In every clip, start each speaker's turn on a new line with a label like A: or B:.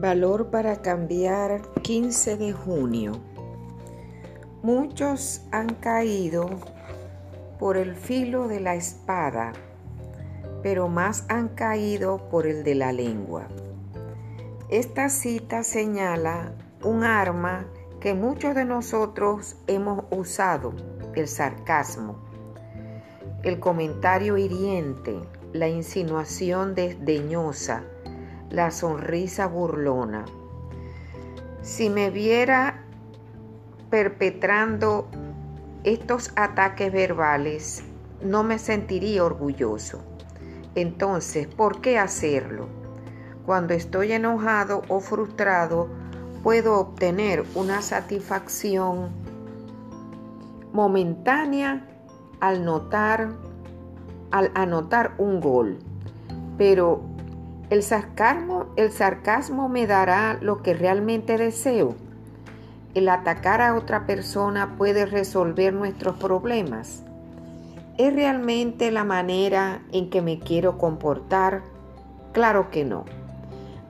A: Valor para cambiar 15 de junio. Muchos han caído por el filo de la espada, pero más han caído por el de la lengua. Esta cita señala un arma que muchos de nosotros hemos usado, el sarcasmo, el comentario hiriente, la insinuación desdeñosa, la sonrisa burlona. Si me viera perpetrando estos ataques verbales, no me sentiría orgulloso. Entonces, ¿por qué hacerlo? Cuando estoy enojado o frustrado, puedo obtener una satisfacción momentánea al notar al anotar un gol, pero el sarcasmo, me dará lo que realmente deseo. El atacar a otra persona puede resolver nuestros problemas. ¿Es realmente la manera en que me quiero comportar? Claro que no.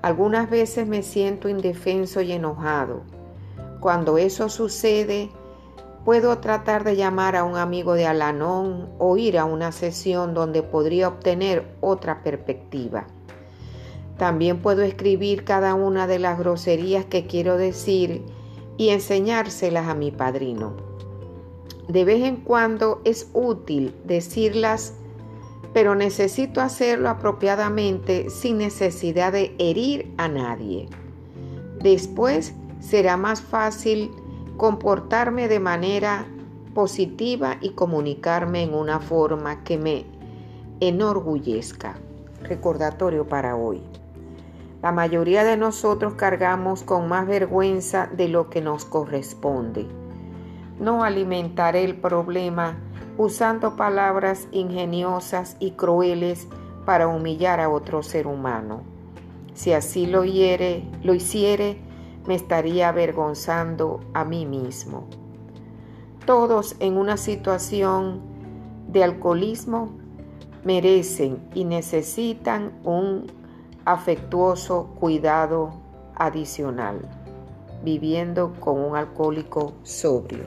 A: Algunas veces me siento indefenso y enojado. Cuando eso sucede, puedo tratar de llamar a un amigo de Alanón o ir a una sesión donde podría obtener otra perspectiva. También puedo escribir cada una de las groserías que quiero decir y enseñárselas a mi padrino. De vez en cuando es útil decirlas, pero necesito hacerlo apropiadamente sin necesidad de herir a nadie. Después será más fácil comportarme de manera positiva y comunicarme en una forma que me enorgullezca. Recordatorio para hoy. La mayoría de nosotros cargamos con más vergüenza de lo que nos corresponde. No alimentaré el problema usando palabras ingeniosas y crueles para humillar a otro ser humano. Si así lo, hiere, lo hiciere, me estaría avergonzando a mí mismo. Todos en una situación de alcoholismo merecen y necesitan un afectuoso cuidado adicional, viviendo con un alcohólico sobrio.